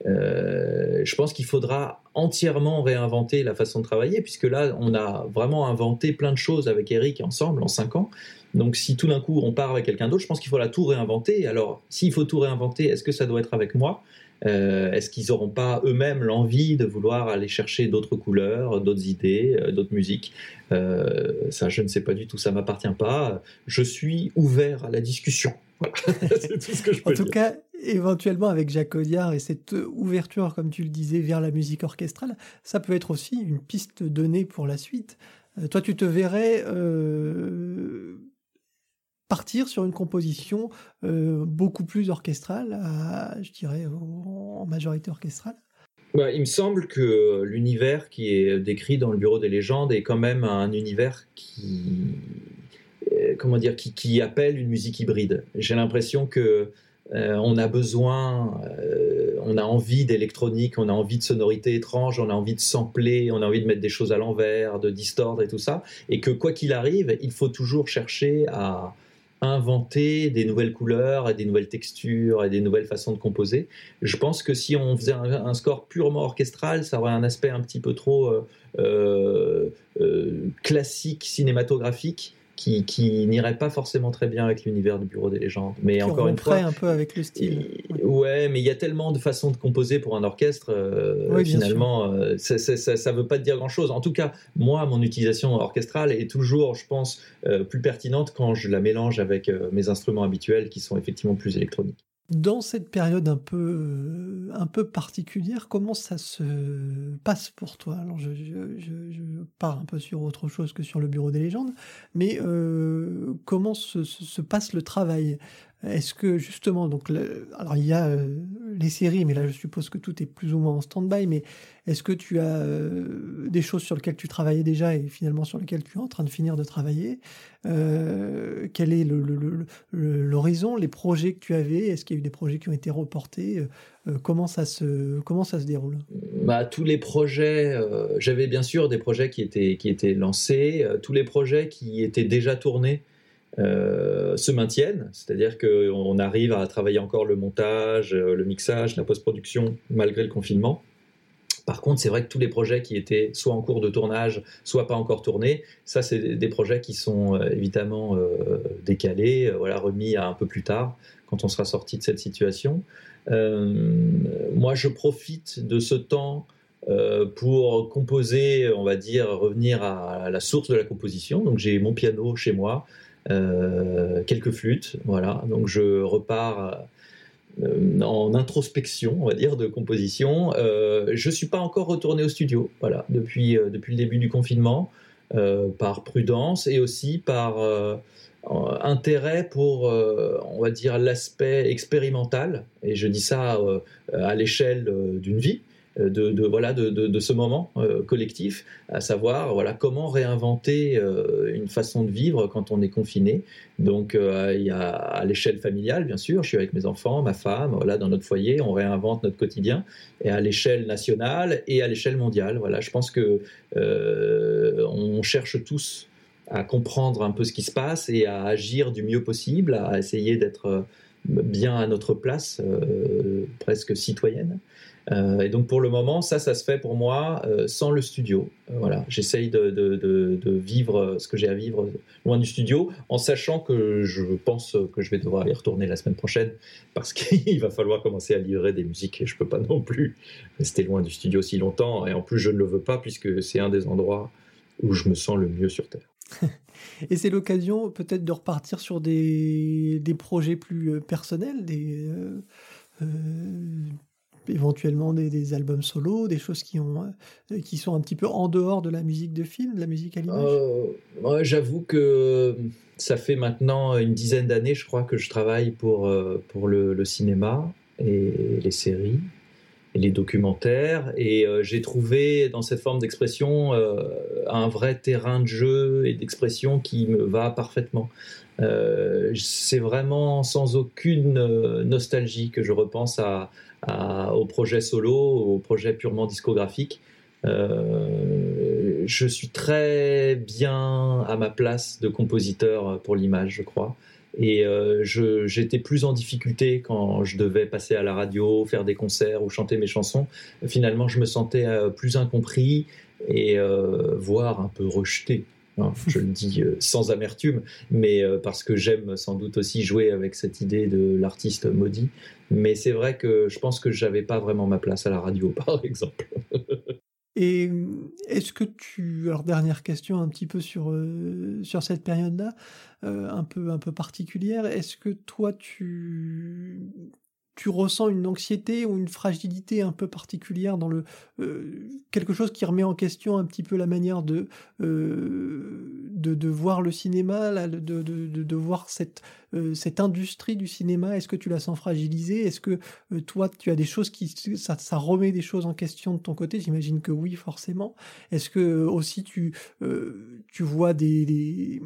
je pense qu'il faudra entièrement réinventer la façon de travailler, puisque là, on a vraiment inventé plein de choses avec Eric ensemble en cinq ans. Donc si tout d'un coup on part avec quelqu'un d'autre, je pense qu'il faut la tout réinventer. Alors s'il faut tout réinventer, est-ce que ça doit être avec moi? Euh, Est-ce qu'ils n'auront pas eux-mêmes l'envie de vouloir aller chercher d'autres couleurs, d'autres idées, euh, d'autres musiques? Euh, Ça, je ne sais pas du tout, ça m'appartient pas. Je suis ouvert à la discussion. c'est tout ce que je peux En tout cas, éventuellement avec Jacques Audiard et cette ouverture, comme tu le disais, vers la musique orchestrale, ça peut être aussi une piste donnée pour la suite. Euh, toi, tu te verrais euh, partir sur une composition euh, beaucoup plus orchestrale, je dirais en majorité orchestrale? Bah, il me semble que l'univers qui est décrit dans le Bureau des légendes est quand même un univers qui, comment dire, qui, appelle une musique hybride. J'ai l'impression que on a besoin, on a envie d'électronique, on a envie de sonorités étranges, on a envie de sampler, on a envie de mettre des choses à l'envers, de distordre et tout ça, et que quoi qu'il arrive, il faut toujours chercher à, inventer des nouvelles couleurs et des nouvelles textures et des nouvelles façons de composer. Je pense que si on faisait un, score purement orchestral, ça aurait un aspect un petit peu trop euh, euh, euh, classique, cinématographique qui, qui n'irait pas forcément très bien avec l'univers du Bureau des légendes. Mais encore une fois, un peu avec le style. ouais, mais il y a tellement de façons de composer pour un orchestre. Euh, finalement, euh, ça, ne veut pas dire grand-chose. En tout cas, moi, mon utilisation orchestrale est toujours, je pense, euh, plus pertinente quand je la mélange avec mes instruments habituels qui sont effectivement plus électroniques. Dans cette période un peu, euh, un peu particulière, comment ça se passe pour toi? Alors, je, pars un peu sur autre chose que sur le bureau des légendes, mais euh, comment se, passe le travail? Est-ce que justement, donc, alors il y a euh, les séries, mais là je suppose que tout est plus ou moins en stand-by, mais est-ce que tu as euh, des choses sur lesquelles tu travaillais déjà et finalement sur lesquelles tu es en train de finir de travailler? Euh, Quel est l'horizon, les projets que tu avais? Est-ce qu'il y a eu des projets qui ont été reportés? Comment, ça se, comment ça se déroule? Bah, Tous les projets, j'avais bien sûr des projets qui étaient, qui étaient lancés, tous les projets qui étaient déjà tournés. Euh, se maintiennent, c'est-à-dire qu'on arrive à travailler encore le montage, euh, le mixage, la post-production malgré le confinement. Par contre, c'est vrai que tous les projets qui étaient soit en cours de tournage, soit pas encore tournés, ça, c'est des projets qui sont euh, évidemment décalés, voilà, remis à un peu plus tard, quand on sera sorti de cette situation. moi, je profite de ce temps pour composer, on va dire, revenir à la source de la composition. Donc, j'ai mon piano chez moi, quelques flûtes, voilà. Donc je repars euh, en introspection, on va dire, de composition. Euh, je suis pas encore retourné au studio, voilà, depuis euh, depuis le début du confinement, par prudence et aussi par intérêt pour, on va dire, l'aspect expérimental. Et je dis ça à l'échelle d'une vie de, voilà, de, ce moment euh, collectif, à savoir voilà, comment réinventer euh, une façon de vivre quand on est confiné. Donc euh, à l'échelle familiale, bien sûr, je suis avec mes enfants, ma femme, voilà, dans notre foyer, on réinvente notre quotidien, et à l'échelle nationale et à l'échelle mondiale. Voilà, je pense que on cherche tous à comprendre un peu ce qui se passe et à agir du mieux possible, à essayer d'être bien à notre place, presque citoyenne. Euh, et donc pour le moment, ça, ça se fait pour moi euh, sans le studio. Euh, voilà, j'essaye de, vivre ce que j'ai à vivre loin du studio, en sachant que je pense que je vais devoir y retourner la semaine prochaine parce qu'il va falloir commencer à livrer des musiques et je peux pas non plus rester loin du studio si longtemps. Et en plus, je ne le veux pas puisque c'est un des endroits où je me sens le mieux sur Terre. Et c'est l'occasion peut-être de repartir sur des projets plus personnels, des, éventuellement des, albums solo, des choses qui, ont, euh, qui sont un petit peu en dehors de la musique de film, de la musique à l'image euh, J'avoue que ça fait maintenant une dizaine d'années, je crois, que je travaille pour, euh, pour le, cinéma et les séries et les documentaires. Et j'ai trouvé dans cette forme d'expression un vrai terrain de jeu et d'expression qui me va parfaitement. C'est vraiment sans aucune nostalgie que je repense au projet solo, au projet purement discographique. Euh, je suis très bien à ma place de compositeur pour l'image, je crois. Et euh, j'étais plus en difficulté quand je devais passer à la radio, faire des concerts ou chanter mes chansons. Finalement, je me sentais euh, plus incompris et voire un peu rejeté Je le dis euh, sans amertume, mais euh, parce que j'aime sans doute aussi jouer avec cette idée de l'artiste maudit. Mais c'est vrai que je pense que j'avais pas vraiment ma place à la radio, par exemple. Et est-ce que tu, alors dernière question un petit peu sur sur cette période-là, un peu un peu particulière, est-ce que toi tu tu ressens une anxiété ou une fragilité un peu particulière dans le euh, quelque chose qui remet en question un petit peu la manière de euh, voir le cinéma, de, de, voir cette euh, cette industrie du cinéma? Est-ce que tu la sens fragilisée? Est-ce que toi tu as des choses qui ça, remet des choses en question de ton côté? J'imagine que oui, forcément. Est-ce que aussi tu tu vois des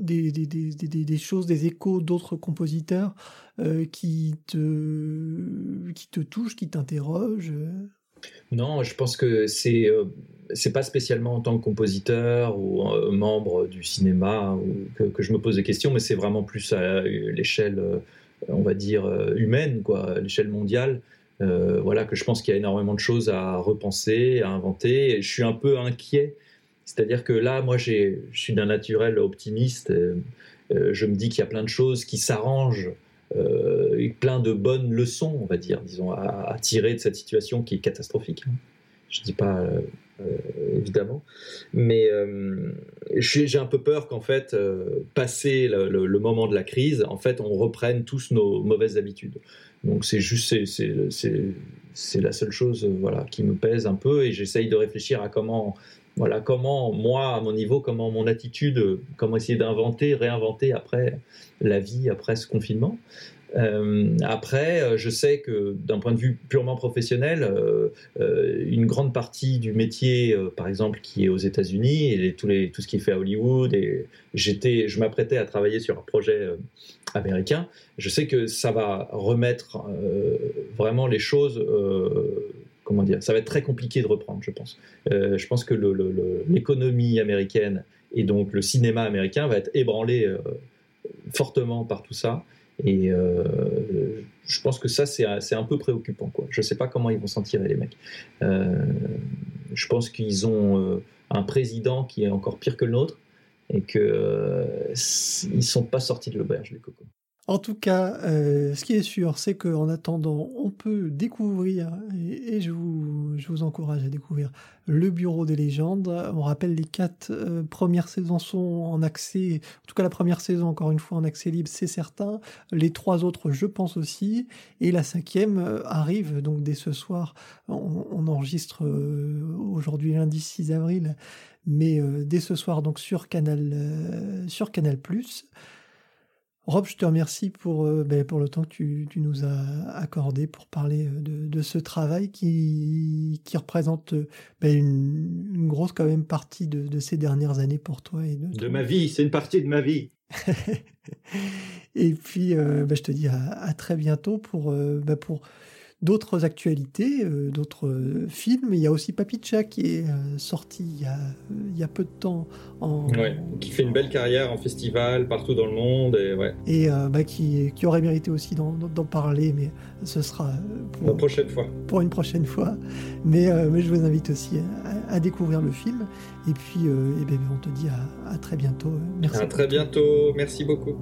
des, choses, des échos d'autres compositeurs euh, qui, te, qui te touchent, qui t'interrogent Non, je pense que c'est euh, c'est pas spécialement en tant que compositeur ou euh, membre du cinéma que, je me pose des questions, mais c'est vraiment plus à l'échelle, on va dire, humaine, quoi, à l'échelle mondiale. voilà, que je pense qu'il y a énormément de choses à repenser, à inventer. Je suis un peu inquiet c'est-à-dire que là, moi, je suis d'un naturel optimiste. Euh, euh, je me dis qu'il y a plein de choses qui s'arrangent, euh, plein de bonnes leçons, on va dire, disons, à, tirer de cette situation qui est catastrophique. Hein. Je ne dis pas évidemment, mais j'ai un peu peur qu'en fait, passé le, moment de la crise, en fait, on reprenne tous nos mauvaises habitudes. Donc c'est juste, c'est la seule chose, voilà, qui me pèse un peu, et j'essaye de réfléchir à comment voilà comment moi à mon niveau comment mon attitude comment essayer d'inventer réinventer après la vie après ce confinement euh, après, je sais que d'un point de vue purement professionnel, euh, euh, une grande partie du métier, par exemple, qui est aux États-Unis et tous les, tout ce qui est fait à Hollywood, et j'étais, je m'apprêtais à travailler sur un projet américain. Je sais que ça va remettre vraiment les choses comment dire, ça va être très compliqué de reprendre, je pense. Euh, je pense que l'économie américaine et donc le cinéma américain va être ébranlé euh, fortement par tout ça. Et euh, je pense que ça, c'est un peu préoccupant. Je ne sais pas comment ils vont s'en tirer, les mecs. je pense qu'ils ont un président qui est encore pire que le nôtre et qu'ils ne sont pas sortis de l'auberge, les cocos. En tout cas, euh, ce qui est sûr, c'est qu'en attendant, on peut découvrir, et, je, vous, encourage à découvrir le Bureau des légendes. On rappelle, les quatre euh, premières saisons sont en accès, en tout cas la première saison, encore une fois, en accès libre, c'est certain. Les trois autres, je pense aussi. Et la cinquième euh, arrive donc dès ce soir. On, on enregistre aujourd'hui lundi 6 avril, mais dès ce soir donc sur Canal, sur Canal+. Rob, je te remercie pour, euh, ben, pour le temps que tu, tu, nous as accordé pour parler euh, de, de ce travail qui, qui représente ben, une, une, grosse quand même partie de, de, ces dernières années pour toi. Et de, ma vie, c'est une partie de ma vie. et puis, euh, ben, je te dis à, à très bientôt pour, pour d'autres actualités, euh, d'autres euh, films. Il y a aussi Papicha qui est euh, sorti il y, a, il y, a, peu de temps. En, qui fait une belle carrière en festival partout dans le monde. Et, ouais. et bah, qui, qui, aurait mérité aussi d'en parler, mais ce sera pour, une prochaine fois. pour une prochaine fois. Mais, mais je vous invite aussi à, découvrir le film. Et puis, et bien, on te dit à, à très bientôt. Merci. À très bientôt. Merci beaucoup.